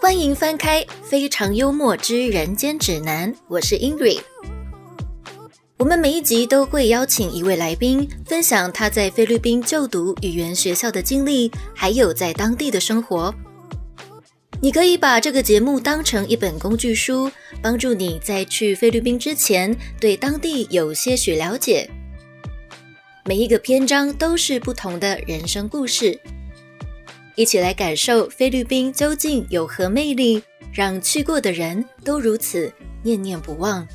欢迎翻开《非常幽默之人间指南》，我是 Ingrid。我们每一集都会邀请一位来宾，分享他在菲律宾就读语言学校的经历，还有在当地的生活。你可以把这个节目当成一本工具书，帮助你在去菲律宾之前对当地有些许了解。每一个篇章都是不同的人生故事。一起来感受菲律宾究竟有何魅力，让去过的人都如此念念不忘。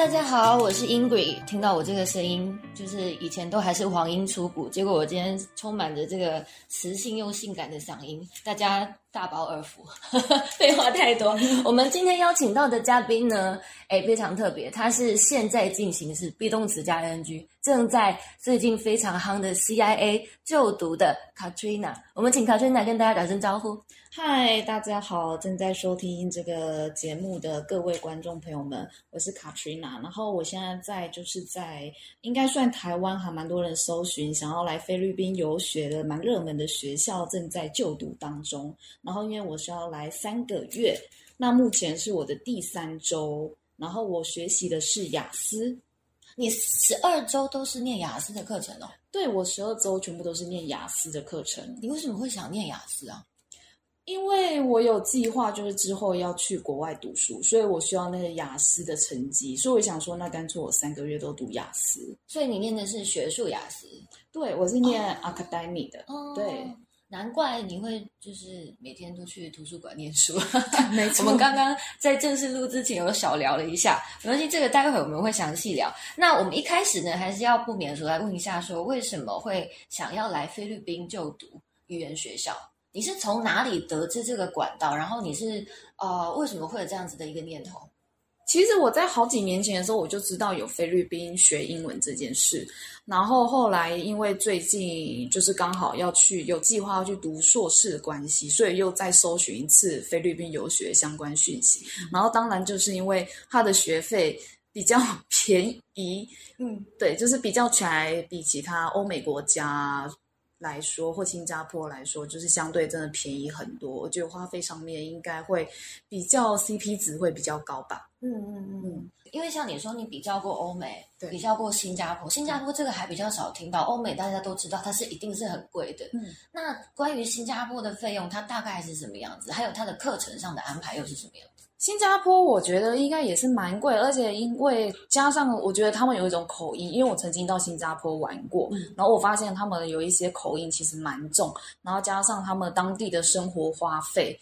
大家好，我是英鬼。听到我这个声音，就是以前都还是黄音出谷，结果我今天充满着这个磁性又性感的嗓音，大家大饱耳福。废话太多，我们今天邀请到的嘉宾呢，哎，非常特别，他是现在进行式 be 动词加 ing，正在最近非常夯的 CIA 就读的 Katrina。我们请 Katrina 跟大家打声招呼。嗨，大家好，正在收听这个节目的各位观众朋友们，我是 Katrina。然后我现在在就是在应该算台湾还蛮多人搜寻想要来菲律宾游学的蛮热门的学校，正在就读当中。然后因为我是要来三个月，那目前是我的第三周，然后我学习的是雅思。你十二周都是念雅思的课程哦？对，我十二周全部都是念雅思的课程。你为什么会想念雅思啊？因为我有计划，就是之后要去国外读书，所以我需要那个雅思的成绩，所以我想说，那干脆我三个月都读雅思。所以你念的是学术雅思？对，我是念 academy 的。对，难怪你会就是每天都去图书馆念书。没错，我们刚刚在正式录之前有小聊了一下，没关系，这个待会我们会详细聊。那我们一开始呢，还是要不免说来问一下，说为什么会想要来菲律宾就读语言学校？你是从哪里得知这个管道？然后你是呃，为什么会有这样子的一个念头？其实我在好几年前的时候，我就知道有菲律宾学英文这件事。然后后来因为最近就是刚好要去有计划要去读硕士的关系，所以又再搜寻一次菲律宾游学相关讯息。然后当然就是因为他的学费比较 便宜，嗯，对，就是比较起来比其他欧美国家。来说，或新加坡来说，就是相对真的便宜很多。我觉得花费上面应该会比较 CP 值会比较高吧。嗯嗯嗯，因为像你说，你比较过欧美，比较过新加坡，新加坡这个还比较少听到，欧美大家都知道它是一定是很贵的。嗯，那关于新加坡的费用，它大概是什么样子？还有它的课程上的安排又是什么样？新加坡我觉得应该也是蛮贵，而且因为加上我觉得他们有一种口音，因为我曾经到新加坡玩过，然后我发现他们有一些口音其实蛮重，然后加上他们当地的生活花费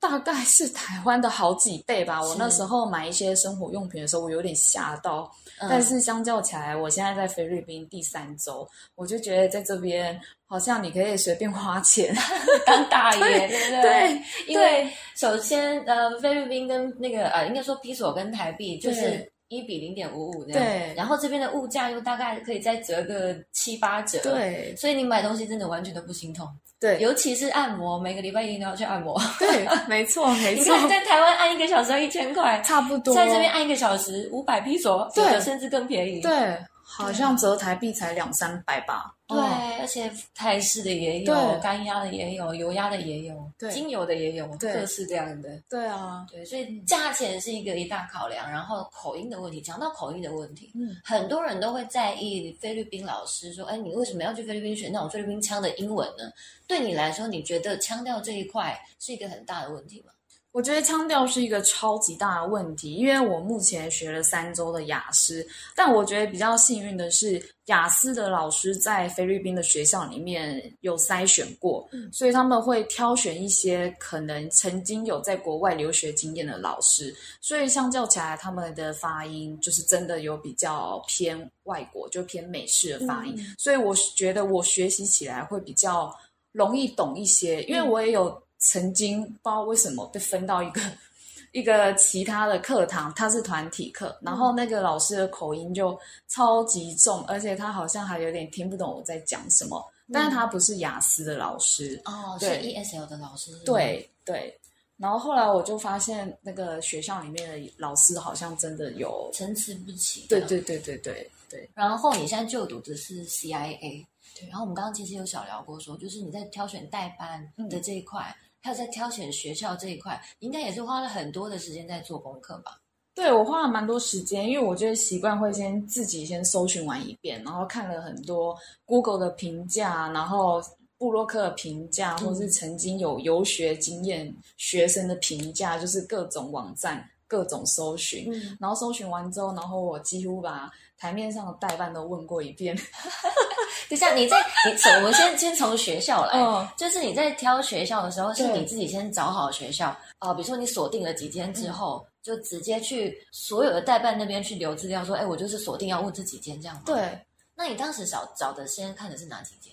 大概是台湾的好几倍吧。我那时候买一些生活用品的时候，我有点吓到。但是相较起来，我现在在菲律宾第三周，我就觉得在这边好像你可以随便花钱 当大爷，对不对？对，因为首先呃，菲律宾跟那个呃，应该说比索跟台币就是一比零点五五这样，对。然后这边的物价又大概可以再折个七八折，对。所以你买东西真的完全都不心痛。对，尤其是按摩，每个礼拜一定都要去按摩。对，没错，没错。你看在台湾按一个小时要一千块，差不多。在这边按一个小时五百披索，对，甚至更便宜。对，好像折台币才两三百吧。对，而且泰式的也有，干压的也有，油压的也有，精油的也有，各式各样的。对啊，对，所以价钱是一个一大考量，然后口音的问题，讲到口音的问题，嗯，很多人都会在意菲律宾老师说，哎，你为什么要去菲律宾学？那种菲律宾腔的英文呢？对你来说，你觉得腔调这一块是一个很大的问题吗？我觉得腔调是一个超级大的问题，因为我目前学了三周的雅思，但我觉得比较幸运的是，雅思的老师在菲律宾的学校里面有筛选过，所以他们会挑选一些可能曾经有在国外留学经验的老师，所以相较起来，他们的发音就是真的有比较偏外国，就偏美式的发音，所以我觉得我学习起来会比较容易懂一些，因为我也有。曾经不知道为什么被分到一个 一个其他的课堂，它是团体课，然后那个老师的口音就超级重，而且他好像还有点听不懂我在讲什么。但是他不是雅思的老师。哦，是 ESL 的老师。对对，然后后来我就发现那个学校里面的老师好像真的有，参差不齐。对。对对对对对，然后你现在就读的是 CIA，对。然后我们刚刚其实有小聊过说，就是你在挑选代班的这一块，还有在挑选学校这一块，应该也是花了很多的时间在做功课吧？对我花了蛮多时间，因为我觉得习惯会先自己先搜寻完一遍，然后看了很多 Google 的评价，然后布洛克的评价，或是曾经有游学经验学生的评价，就是各种网站各种搜寻，嗯，然后搜寻完之后，然后我几乎把台面上的代办都问过一遍。等一下，你在你从我们先先从学校来，嗯就是你在挑学校的时候，是你自己先找好学校啊、比如说你锁定了几间之后，就直接去所有的代办那边去留资料，说，哎，我就是锁定要问这几间这样吗？。对，那你当时找找的先看的是哪几间？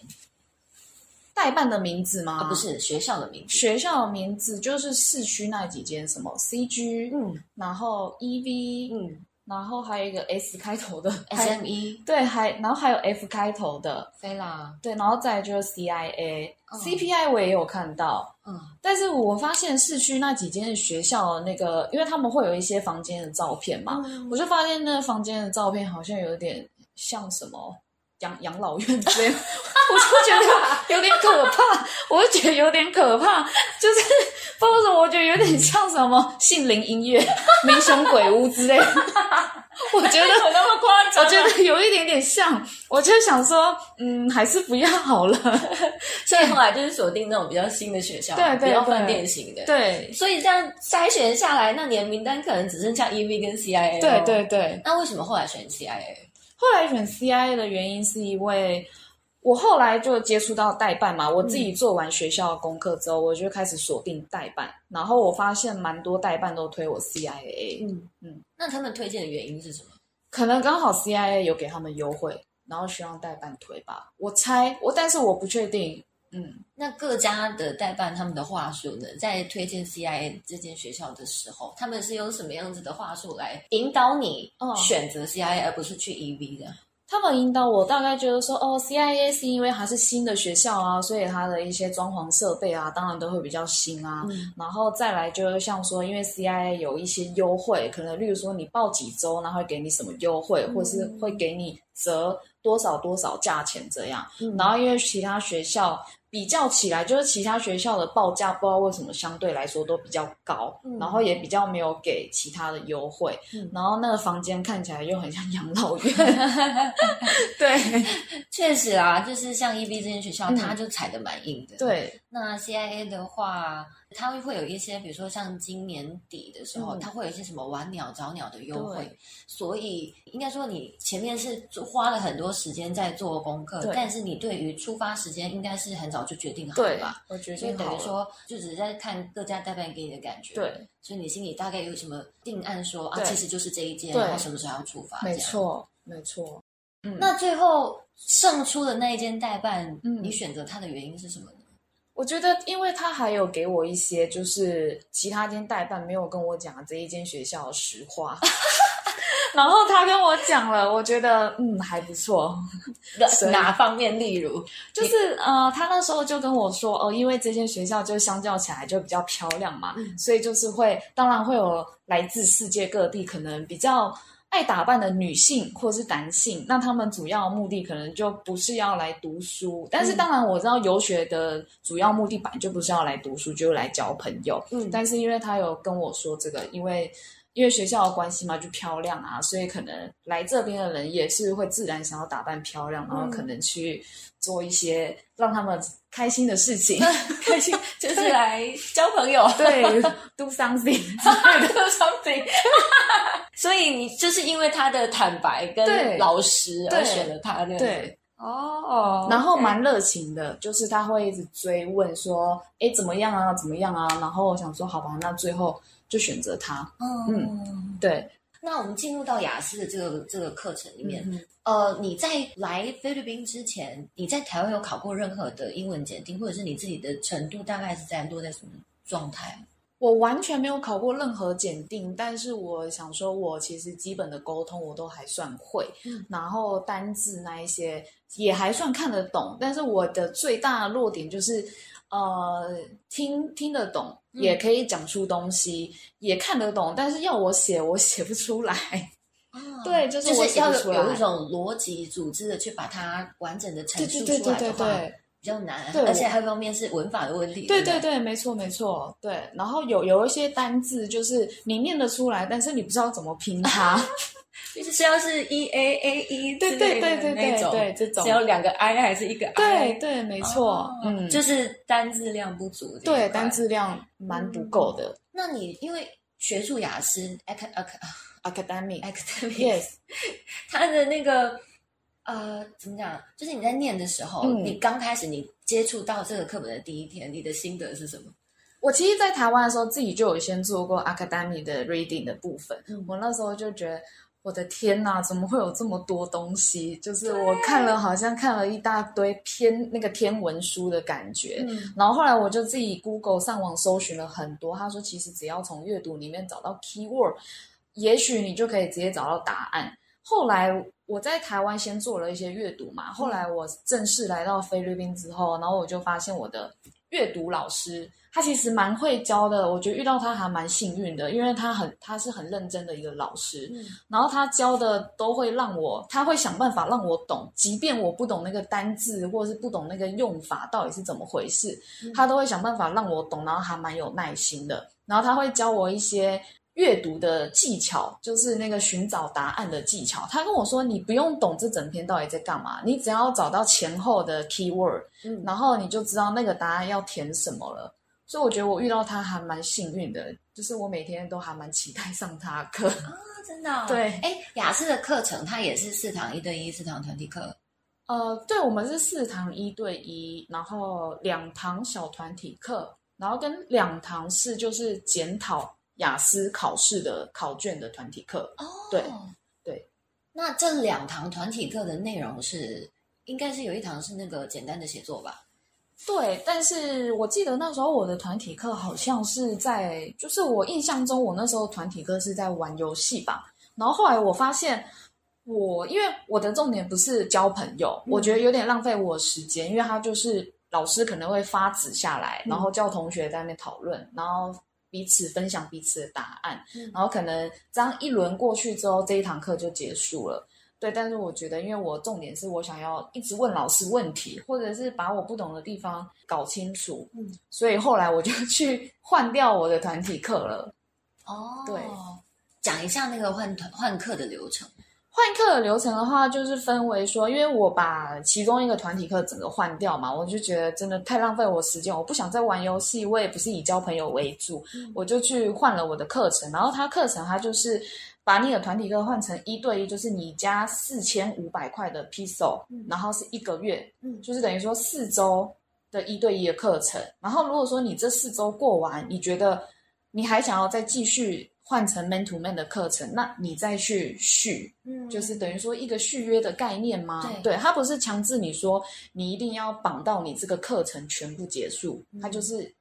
代办的名字吗？啊，不，是学校的名字。学校的名字就是市区那几间，什么 CG，、嗯。然后 EV，、嗯。然后还有一个 S 开头的，SME 对，还然后还有 F 开头的，飞啦，对，然后再来就是 CIA、嗯。CPI 我也有看到，嗯。但是我发现市区那几间学校的那个，因为他们会有一些房间的照片嘛，嗯。我就发现那个房间的照片好像有点像什么养养老院之类的，我就觉得有点可怕，我就觉得有点可怕，就是不知道为什么，我觉得有点像什么杏林音乐、民雄鬼屋之类的，我觉得有那么夸张我觉得有一点点像，我就想说，嗯，还是不要好了。所以后来就是锁定那种比较新的学校，对对对比较饭店型的。，对，所以这样筛选下来，那你的名单可能只剩下 EV 跟 CIA 对对对。那为什么后来选 CIA？后来选 CIA 的原因是因为我后来就接触到代办嘛，我自己做完学校的功课之后，我就开始锁定代办，然后我发现蛮多代办都推我 CIA，嗯。嗯，那他们推荐的原因是什么？可能刚好 CIA 有给他们优惠，然后希望代办推吧，我猜我，但是我不确定，嗯。那各家的代办他们的话术呢，在推荐 CIA 这间学校的时候，他们是用什么样子的话术来引导你哦选择 CIA，、而不是去 EV 的？他们引导我大概就是说，哦，CIA 是因为它是新的学校啊，所以它的一些装潢设备啊，当然都会比较新啊。嗯然后再来就是像说，因为 CIA 有一些优惠，可能例如说你报几周，然后会给你什么优惠，或是会给你折多少多少价钱这样。嗯然后因为其他学校比较起来，就是其他学校的报价不知道为什么相对来说都比较高，嗯然后也比较没有给其他的优惠。嗯然后那个房间看起来又很像养老院。对 确实啊，就是像 EB 这间学校，嗯它就踩的蛮硬的。，对那 CIA 的话，它会有一些，比如说像今年底的时候，嗯它会有一些什么晚鸟、早鸟的优惠，所以应该说你前面是花了很多时间在做功课，但是你对于出发时间应该是很早就决定好了对吧？，我觉得所以等于好说，就只是在看各家代办给你的感觉。，对，所以你心里大概有什么定案说啊，其实就是这一间，对然后什么时候要出发？没。错没错。嗯，那最后胜出的那一间代办，嗯你选择它的原因是什么呢？我觉得，因为他还有给我一些就是其他间代办没有跟我讲的这一间学校的实话。然后他跟我讲了，我觉得嗯还不错，哪方面？例如，就是呃，他那时候就跟我说，哦，因为这间学校就相较起来就比较漂亮嘛，嗯所以就是会，当然会有来自世界各地可能比较爱打扮的女性或是男性，那他们主要目的可能就不是要来读书，但是嗯当然我知道游学的主要目的本来就不是要来读书，就是来交朋友，嗯但是因为他有跟我说这个，因为。因为学校的关系嘛，就漂亮啊，所以可能来这边的人也是会自然想要打扮漂亮，然后可能去做一些让他们开心的事情，开心就是来交朋友，对，do something do something。所以你就是因为他的坦白跟老实而选了他，对不对，哦，然后蛮热情的，就是他会一直追问说，哎，怎么样啊，怎么样啊？然后我想说，好吧，那最后就选择他。嗯，对，那我们进入到雅思的这个这个课程里面，嗯呃，你在来菲律宾之前，你在台湾有考过任何的英文检定，或者是你自己的程度大概是在落在什么状态？我完全没有考过任何检定，但是我想说，我其实基本的沟通我都还算会，嗯然后单字那一些也还算看得懂，但是我的最大的弱点就是，呃，听听得懂，嗯也可以讲出东西，也看得懂，但是要我写，我写不出来。对，就是我要有一种逻辑组织的去把它完整的陈对述出来的话，对。比较难，对而且还有一方面是文法的问题。不对对对，没错没错，对。然后有有一些单字就是你念得出来，但是你不知道怎么拼它。就是要是 e a a e 对对对对那种，对对这种只要两个 i 还是一个 i？对对，没错，哦嗯，就是单字量不足。对单。字量蛮不够的。那你因为学术雅思 ac ac Academic academic，yes，它 的那个呃怎么讲？就是你在念的时候，嗯你刚开始你接触到这个课本的第一天，你的心得是什么？我其实，在台湾的时候，自己就有先做过 academic 的 reading 的部分。嗯我那时候就觉得，我的天呐，怎么会有这么多东西？就是我看了，好像看了一大堆偏那个天文书的感觉。嗯然后后来我就自己 Google 上网搜寻了很多，他说其实只要从阅读里面找到 keyword，也许你就可以直接找到答案。后来我在台湾先做了一些阅读嘛，后来我正式来到菲律宾之后，然后我就发现我的阅读老师他其实蛮会教的，我觉得遇到他还蛮幸运的，因为他很他是很认真的一个老师，嗯。然后他教的都会让我，他会想办法让我懂，即便我不懂那个单字或者是不懂那个用法到底是怎么回事，他都会想办法让我懂，然后还蛮有耐心的。然后他会教我一些阅读的技巧，就是那个寻找答案的技巧。他跟我说，你不用懂这整篇到底在干嘛，你只要找到前后的 keyword，嗯然后你就知道那个答案要填什么了。所以我觉得我遇到他还蛮幸运的，就是我每天都还蛮期待上他的课。啊，真的哦、对哎，雅思的课程它也是四堂一对一，四堂团体课。呃，对，我们是四堂一对一，然后两堂小团体课，然后跟两堂是就是检讨雅思考试的考卷的团体课。哦，对对。那这两堂团体课的内容是，应该是有一堂是那个简单的写作吧？对，但是我记得那时候我的团体课好像是在，就是我印象中我那时候团体课是在玩游戏吧。然后后来我发现我，因为我的重点不是交朋友，嗯我觉得有点浪费我时间，因为他就是老师可能会发纸下来，嗯然后叫同学在那边讨论，然后彼此分享彼此的答案，嗯然后可能这样一轮过去之后，这一堂课就结束了。对，但是我觉得，因为我重点是我想要一直问老师问题，或者是把我不懂的地方搞清楚，嗯，所以后来我就 去换掉我的团体课了。哦，对，讲一下那个换团换课的流程。换课的流程的话，就是分为说，因为我把其中一个团体课整个换掉嘛，我就觉得真的太浪费我时间，我不想再玩游戏，我也不是以交朋友为主，嗯我就去换了我的课程。然后它课程它就是把你的团体课换成一对一，就是你加四千五百块的 piso，、嗯然后是一个月，嗯就是等于说四周的一对一的课程。然后如果说你这四周过完，你觉得你还想要再继续换成 man to man 的课程，那你再去续。嗯就是等于说一个续约的概念吗？对它不是强制你说你一定要绑到你这个课程全部结束，嗯它就是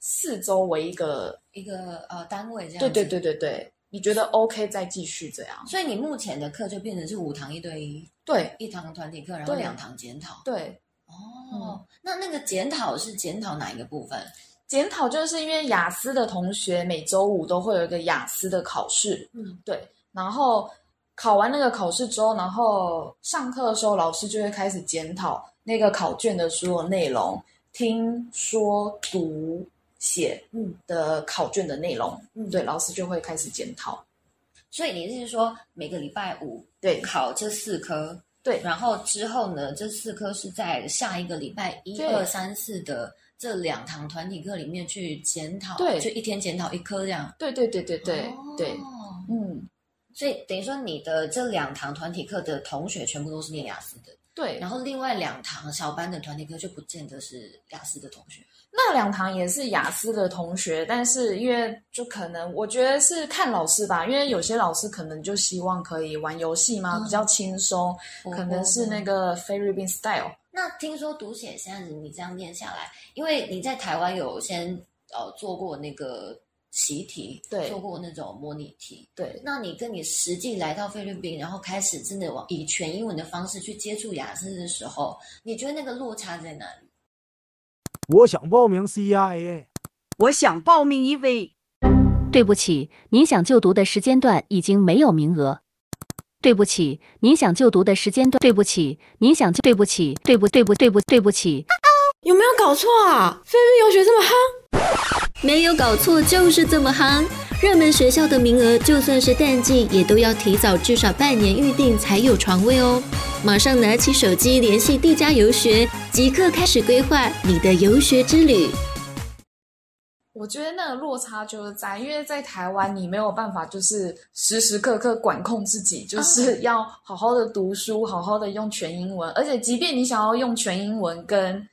四周为一个，一个呃单位这样。对对。对对对，你觉得 OK 再继续这样？所以你目前的课就变成是五堂一对一，对一堂团体课，然后对两堂检讨。对，哦，那那个检讨是检讨哪一个部分？检讨就是因为雅思的同学每周五都会有一个雅思的考试，嗯，对，然后考完那个考试之后，然后上课的时候，老师就会开始检讨那个考卷的所有内容，听说读写嗯。的考卷的内容，嗯。对，老师就会开始检讨。所以你是说每个礼拜五对。考这四科，对。然后之后呢，这四科是在下一个礼拜一对。二三四的这两堂团体课里面去检讨，对就一天检讨一科这样。对对对对对、哦。对，嗯，所以等于说你的这两堂团体课的同学全部都是念雅思的，对。然后另外两堂小班的团体课就不见得是雅思的同学。那两堂也是雅思的同学，但是因为就可能我觉得是看老师吧，因为有些老师可能就希望可以玩游戏嘛，嗯比较轻松，可能是那个菲律宾 style。那听说读写现在你这样念下来，因为你在台湾有先呃做过那个习题，对做过那种模拟题。对，那你跟你实际来到菲律宾，然后开始真的往以全英文的方式去接触雅思的时候，你觉得那个落差在哪里？我想报名 CIA。我想报名 EV。对不起，您想就读的时间段已经没有名额。对不起，您想就读的时间段。对不起，您想就对不起，对不对不对不对不起。有没有搞错啊？菲律宾游学这么夯？没有搞错，就是这么夯。热门学校的名额，就算是淡季，也都要提早至少半年预定才有床位哦。马上拿起手机联系地家游学，即刻开始规划你的游学之旅。我觉得那个落差就是在，因为在台湾你没有办法就是时时刻刻管控自己，就是要好好的读书，好好的用全英文，而且即便你想要用全英文跟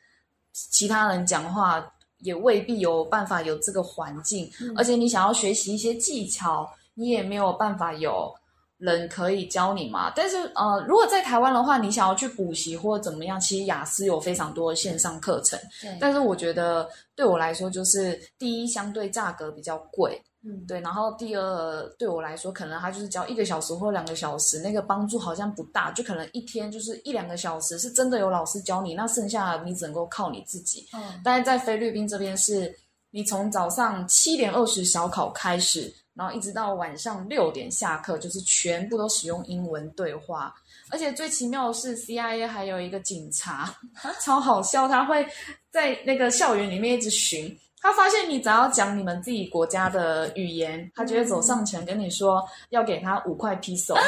其他人讲话，也未必有办法有这个环境，而且你想要学习一些技巧，你也没有办法有人可以教你嘛。但是呃，如果在台湾的话，你想要去补习或怎么样，其实雅思有非常多的线上课程。对但是我觉得对我来说，就是第一，相对价格比较贵，嗯，对，然后第二，对我来说，可能他就是教一个小时或两个小时，那个帮助好像不大，就可能一天就是一两个小时是真的有老师教你，那剩下的你只能够靠你自己。嗯但是在菲律宾这边是，你从早上七点二十小考开始，然后一直到晚上六点下课，就是全部都使用英文对话。而且最奇妙的是，CIA 还有一个警察，超好笑，他会在那个校园里面一直巡。他发现你只要讲你们自己国家的语言，他就会走上前跟你说要给他五块 piso。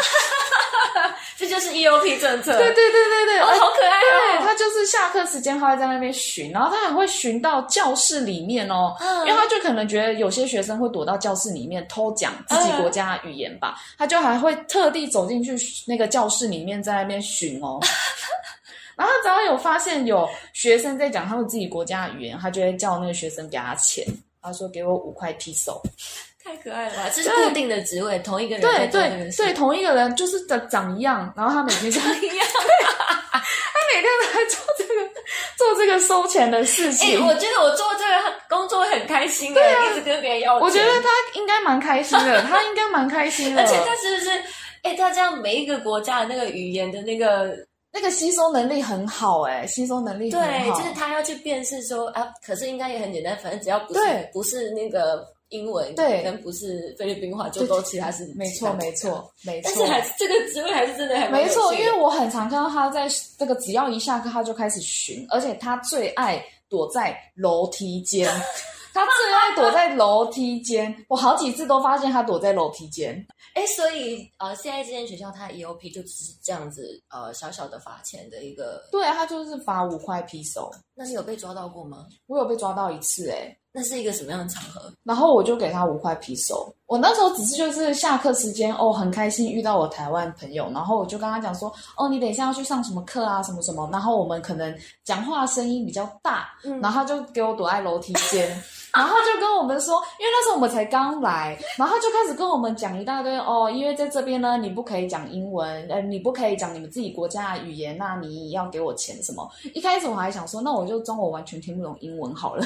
这就是 EOP 政策。对对对对对，哦，好可爱对，哦。他就是下课时间，他会在那边巡，然后他还会巡到教室里面哦，嗯因为他就可能觉得有些学生会躲到教室里面偷讲自己国家的语言吧，他就还会特地走进去那个教室里面，在那边巡哦。然后他只要有发现有学生在讲他们自己国家的语言，他就会叫那个学生给他钱，他说给我五块 piso。太可爱了吧！这是固定的职位，同一个人在对。对对，同一个人就是长长一样，然后他每天长一样，他每天都在做这个做这个收钱的事哎、情。我觉得我做这个工作很开心哎、一直跟别人要钱。我觉得他应该蛮开心的，他应该蛮开心的，而且他是不是？哎、他这样每一个国家的那个语言的那个，那个吸收能力很好、哎，吸收能力很对，好，就是他要去辨识说啊，可是应该也很简单，反正只要不是对。不是那个英文，对。跟不是菲律宾话，就都其他是没错没。错没错。但是还是这个职位还是真的还没错，因为我很常看到他在这个，只要一下课他就开始寻，而且他最爱躲在楼梯间，他最爱躲在楼梯间。我好几次都发现他躲在楼梯间。哎，所以呃，现在这间学校它 EOP 就只是这样子呃小小的罚钱的一个，对啊，他就是罚五块皮手。那你有被抓到过吗？我有被抓到一次哎、那是一个什么样的场合？然后我就给他五块皮手。我那时候只是就是下课时间哦，很开心遇到我台湾朋友，然后我就跟他讲说，哦，你等一下要去上什么课啊，什么什么。然后我们可能讲话声音比较大，嗯然后他就给我躲在楼梯间，然后就跟我们说，因为那时候我们才刚来，然后就开始跟我们讲一大堆哦，因为在这边呢，你不可以讲英文，呃，你不可以讲你们自己国家的语言，那你要给我钱什么？一开始我还想说，那我就装我完全听不懂英文好了。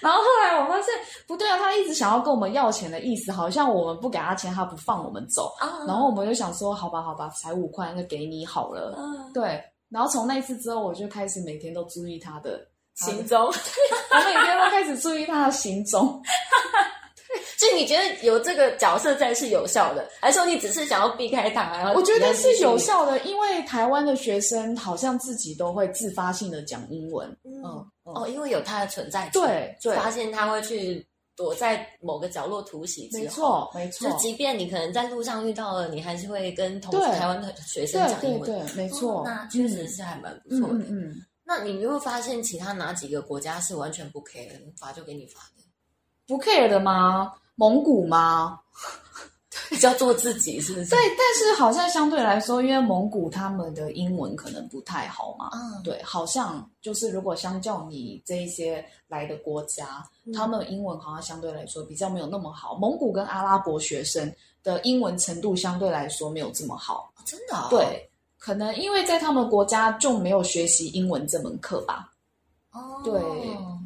然后后来我发现不对啊，他一直想要跟我们要钱的意思，好像我们不给他钱，他不放我们走。然后我们就想说，好吧，好吧，才五块，那给你好了。嗯，对，然后从那一次之后，我就开始每天都注意他的行踪。我每天都开始注意他的行踪。所以你觉得有这个角色在是有效的，还是说你只是想要避开他？我觉得是有效的，因为台湾的学生好像自己都会自发性的讲英文。嗯哦，因为有他的存在，对对发现他会去躲在某个角落突袭之后，没错，没错就，即便你可能在路上遇到了，你还是会跟同对台湾的学生对讲英文。对对，没错。哦那确实是还蛮不错的。嗯嗯嗯，那你有没有发现其他哪几个国家是完全不 care 的，罚就给你罚的？不 care 的吗？蒙古吗？比较做自己，是不是？对，但是好像相对来说，因为蒙古他们的英文可能不太好嘛。嗯，对，好像就是如果相较你这一些来的国家，他们的英文好像相对来说比较没有那么好。蒙古跟阿拉伯学生的英文程度相对来说没有这么好。哦真的、哦？对，可能因为在他们国家就没有学习英文这门课吧。哦，对，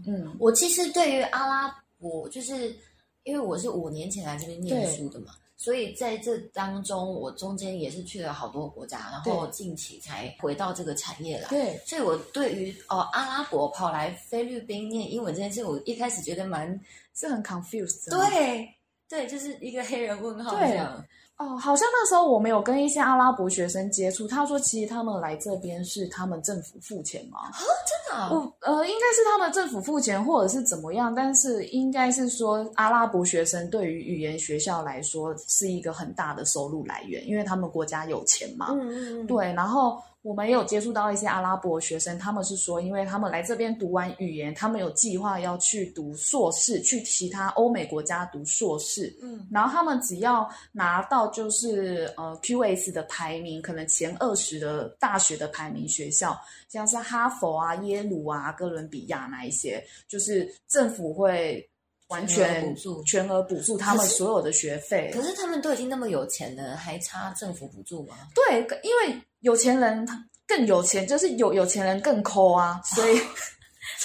嗯，我其实对于阿拉伯，就是因为我是五年前来这边念书的嘛，所以在这当中，我中间也是去了好多国家，然后近期才回到这个产业来。对，所以我对于哦阿拉伯跑来菲律宾念英文这件事，我一开始觉得蛮是很 confused 的。对对，就是一个黑人问号对这样。哦，好像那时候我们有跟一些阿拉伯学生接触，他说其实他们来这边是他们政府付钱嘛，真的啊、我呃应该是他们政府付钱或者是怎么样，但是应该是说阿拉伯学生对于语言学校来说是一个很大的收入来源，因为他们国家有钱嘛。嗯嗯嗯，对，然后我们也有接触到一些阿拉伯学生，他们是说，因为他们来这边读完语言，他们有计划要去读硕士，去其他欧美国家读硕士。嗯，然后他们只要拿到就是呃 QS 的排名，可能前二十的大学的排名学校，像是哈佛啊、耶鲁啊、哥伦比亚那一些，就是政府会完全全补助全额补助他们所有的学费。可是他们都已经那么有钱了，还差政府补助吗？对，因为有钱人他更有钱，就是有有钱人更抠啊，所以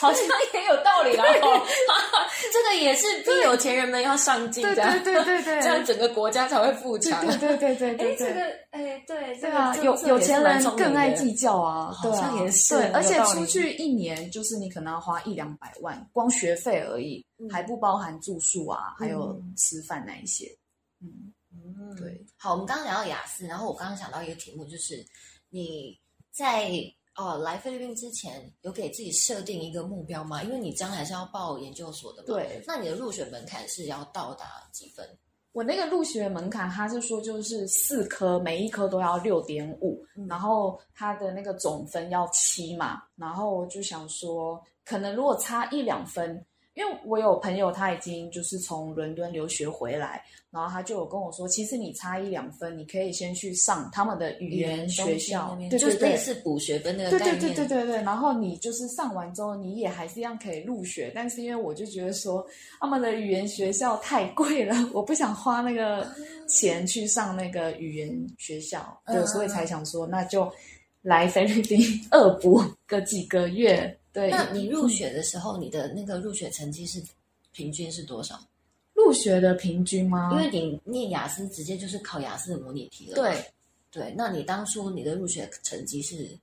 好像也有道理啦。哦 这个也是逼有钱人们要上进，对这样对对对对这样整个国家才会富强。对对对对哎。这个哎，对，对啊，有有钱人更爱计较啊，好对啊像也是对，而且出去一年就是你可能要花一两百万，光学费而已，嗯还不包含住宿啊，还有嗯吃饭那一些。嗯，嗯对。好，我们刚刚聊到雅思，然后我刚刚想到一个题目，就是你在哦来菲律宾之前有给自己设定一个目标吗？因为你将来是要报研究所的嘛。对那你的入学门槛是要到达几分？我那个入学门槛，他是说就是四科，每一科都要六点五，嗯然后他的那个总分要七嘛，然后我就想说，可能如果差一两分，因为我有朋友他已经就是从伦敦留学回来，然后他就有跟我说，其实你差一两分，你可以先去上他们的语言学校对对对就是类。似补学分那个对对概念。对对对对，然后你就是上完之后，你也还是一样可以入学，但是因为我就觉得说他们的语言学校太贵了，我不想花那个钱去上那个语言学校，对，嗯所以才想说那就来菲律宾 恶补个几个月。对，那你入学的时候，你的那个入学成绩是平均是多少？入学的平均吗？因为你念雅思，直接就是考雅思的模拟题了。对对，那你当初你的入学成绩是？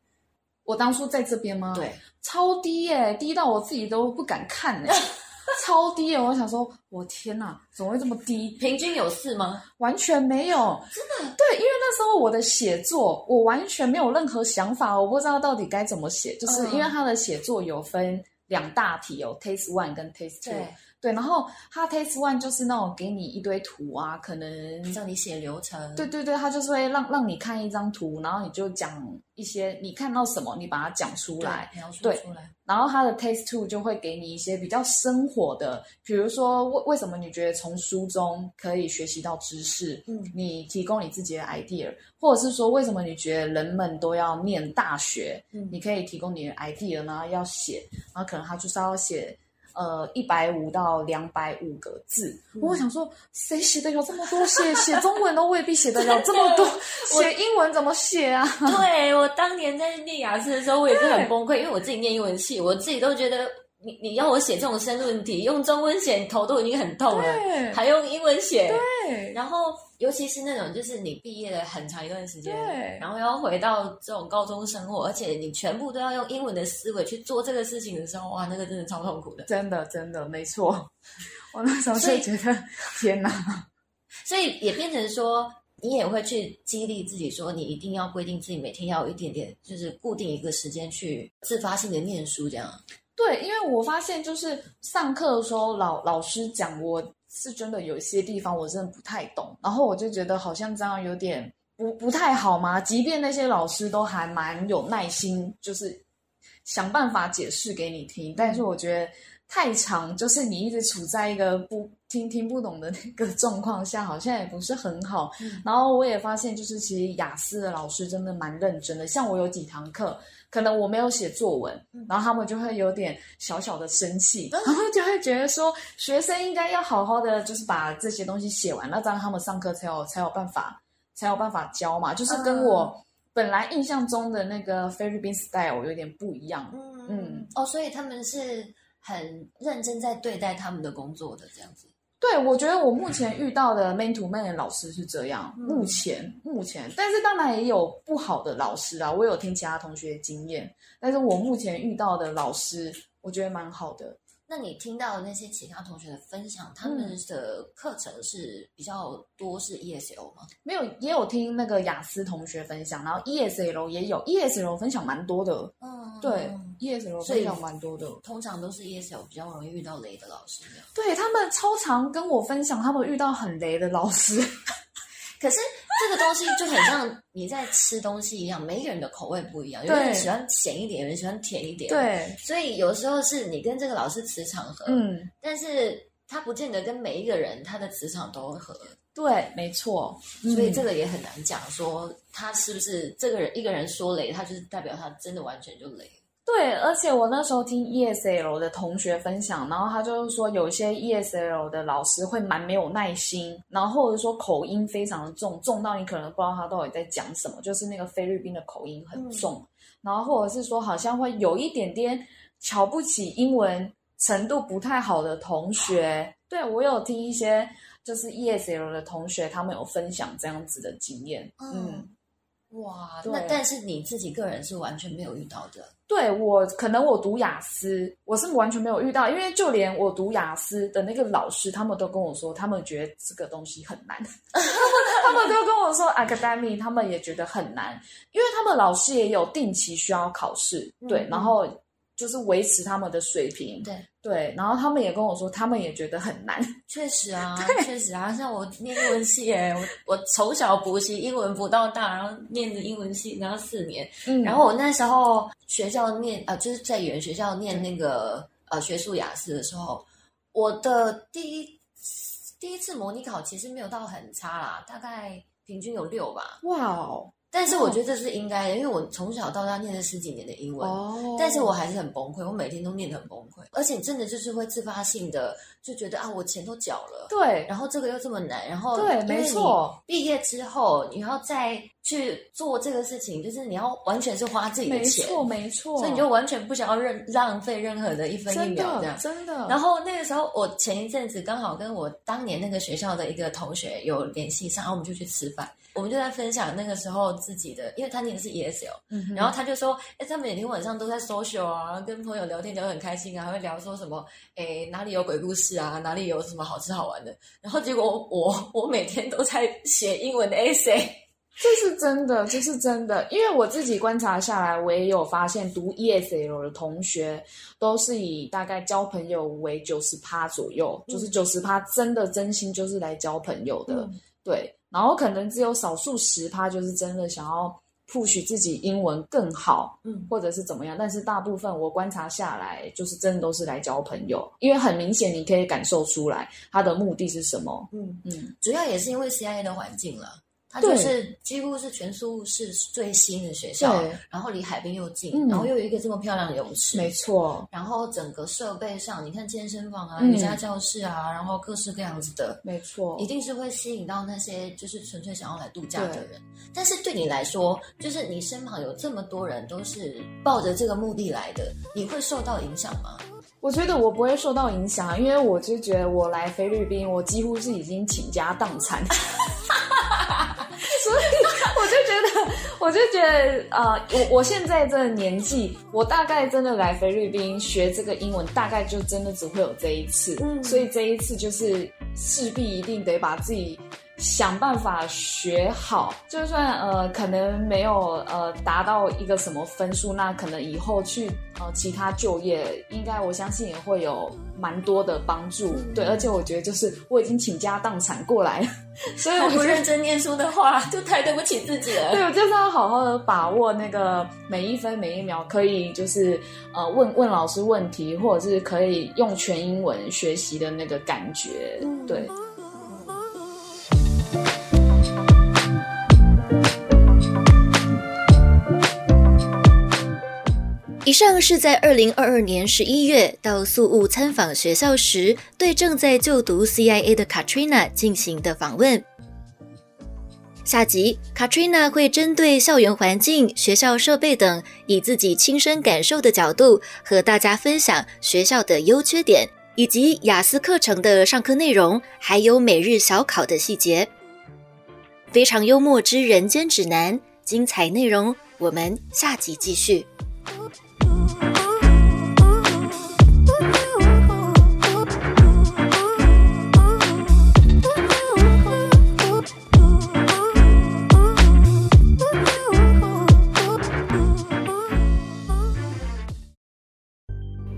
我当初在这边吗？，对，超低耶、低到我自己都不敢看哎、超低耶、我想说，我天哪，怎么会这么低？平均有四吗？完全没有，真的？对，因为那时候我的写作，我完全没有任何想法，我不知道到底该怎么写，就是嗯。因为他的写作有分两大题，有 Taste One 跟 Taste Two，对，然后它 Taste One 就是那种给你一堆图啊，可能叫你写流程。对对对，它就是会让让你看一张图，然后你就讲一些你看到什么，你把它讲出对，来，描述对出来。然后它的 Taste Two 就会给你一些比较生活的，比如说为为什么你觉得从书中可以学习到知识，嗯你提供你自己的 idea，或者是说为什么你觉得人们都要念大学，嗯你可以提供你的 idea，然后要写，然后可能他就是要写。呃，一百五到两百五个字，嗯我想说，谁写得了这么多？写 写中文都未必写得了这么多，写英文怎么写啊？对我当年在念雅思的时候，我也是很崩溃，因为我自己念英文系，我自己都觉得你你要我写这种申论题，用中文写头都已经很痛了，对还用英文写。对然后，尤其是那种就是你毕业了很长一段时间，对然后要回到这种高中生活，而且你全部都要用英文的思维去做这个事情的时候，哇，那个真的超痛苦的。真的，真的，没错。我那时候就觉得，天哪！所以也变成说，你也会去激励自己，说你一定要规定自己每天要有一点点，就是固定一个时间去自发性的念书，这样。对，因为我发现就是上课的时候，老老师讲，我是真的有一些地方我真的不太懂，然后我就觉得好像这样有点不不太好嘛。即便那些老师都还蛮有耐心，就是想办法解释给你听，但是我觉得太长，就是你一直处在一个不听听不懂的那个状况下，好像也不是很好。然后我也发现，就是其实雅思的老师真的蛮认真的，像我有几堂课。可能我没有写作文，然后他们就会有点小小的生气，然后就会觉得说，学生应该要好好的，就是把这些东西写完，那这样他们上课才有才有办法才有办法教嘛，就是跟我本来印象中的那个菲律宾 style 有点不一样。嗯哦，所以他们是很认真在对待他们的工作的，这样子。对，我觉得我目前遇到的 man to man 的老师是这样，嗯目前目前，但是当然也有不好的老师啊，我有听其他同学的经验，但是我目前遇到的老师，我觉得蛮好的。那你听到的那些其他同学的分享，他嗯们的课程是比较多是 ESL 吗？没有，也有听那个雅思同学分享，然后 ESL 也有，ESL 分享蛮多的，嗯，对，ESL 分享蛮多的，通常都是 ESL 比较容易遇到雷的老师。对他们超常跟我分享他们遇到很雷的老师，可是这个东西就很像你在吃东西一样，每一个人的口味不一样，有对人喜欢咸一点，有人喜欢甜一点。，对，所以有时候是你跟这个老师磁场合，嗯，但是他不见得跟每一个人他的磁场都合，对，没错，所以这个个也很难讲说他是不是这个人一个人说雷，他就是代表他真的完全就雷。对，而且我那时候听 ESL 的同学分享，然后他就是说有一些 ESL 的老师会蛮没有耐心，然后或者说口音非常的重，重到你可能不知道他到底在讲什么，就是那个菲律宾的口音很重，然后或者是说好像会有一点点瞧不起英文程度不太好的同学。对我有听一些就是 ESL 的同学，他们有分享这样子的经验，嗯哇，那但是你自己个人是完全没有遇到的。对我，可能我读雅思，我是完全没有遇到，因为就连我读雅思的那个老师，他们都跟我说，他们觉得这个东西很难，他们都跟我说 academy，他们也觉得很难，因为他们老师也有定期需要考试，对，嗯然后就是维持他们的水平，对。对，然后他们也跟我说，他们也觉得很难，确实啊，确实啊，像我念英文系耶，我我从小补习英文补到大，然后念着英文系，然后四年，嗯。然后我那时候学校念呃，就是在语言学校念那个呃学术雅思的时候，我的第一第一次模拟考其实没有到很差啦，大概平均有六吧。哇哦，但是我觉得这是应该的，因为我从小到大念了十几年的英文，哦。但是我还是很崩溃，我每天都念得很崩溃，而且真的就是会自发性的就觉得啊，我钱都缴了，对。然后这个又这么难，然后对没错。毕业之后你要再去做这个事情，就是你要完全是花自己的钱没，错没错，所以你就完全不想要任浪费任何的一分一秒这样。真的，然后那个时候，我前一阵子刚好跟我当年那个学校的一个同学有联系上，然后我们就去吃饭，我们就在分享那个时候自己的，因为他念的是 ESL，、然后他就说，哎，他每天晚上都在 social 啊，跟朋友聊天聊得很开心啊，还会聊说什么，哎，哪里有鬼故事啊，哪里有什么好吃好玩的。然后结果我我每天都在写英文的 essay，这是真的，这是真的，因为我自己观察下来，我也有发现，读 ESL 的同学都是以大概交朋友为九十趴左右，就是九十趴真的真心就是来交朋友的，嗯。对，然后可能只有少数十趴就是真的想要 push 自己英文更好，嗯或者是怎么样，但是大部分我观察下来，就是真的都是来交朋友，因为很明显你可以感受出来他的目的是什么，嗯，嗯，主要也是因为 CIA 的环境了。它就是几乎是全苏是最新的学校对，然后离海边又近，嗯然后又有一个这么漂亮的泳池，没错，然后整个设备上，你看健身房啊、嗯瑜伽教室啊，然后各式各样子的，没错，一定是会吸引到那些就是纯粹想要来度假的人。但是对你来说，就是你身旁有这么多人都是抱着这个目的来的，你会受到影响吗？我觉得我不会受到影响，因为我就觉得我来菲律宾，我几乎是已经倾家荡产，所以我就觉得，我就觉得，呃，我我现在这个年纪，我大概真的来菲律宾学这个英文，大概就真的只会有这一次，嗯所以这一次就是势必一定得把自己。想办法学好，就算呃可能没有呃达到一个什么分数，那可能以后去呃其他就业，应该我相信也会有蛮多的帮助。对，而且我觉得就是我已经倾家荡产过来了，所以我我不认真念书的话，就太对不起自己了。对，我就是要好好的把握那个每一分每一秒，可以就是呃问问老师问题，或者是可以用全英文学习的那个感觉。对，以上是在二零二二年十一月到宿务参访学校时，对正在就读 CIA 的 Katrina 进行的访问。下集，Katrina 会针对校园环境、学校设备等，以自己亲身感受的角度，和大家分享学校的优缺点，以及雅思课程的上课内容，还有每日小考的细节。非常幽默之人间指南，精彩内容我们下集继续。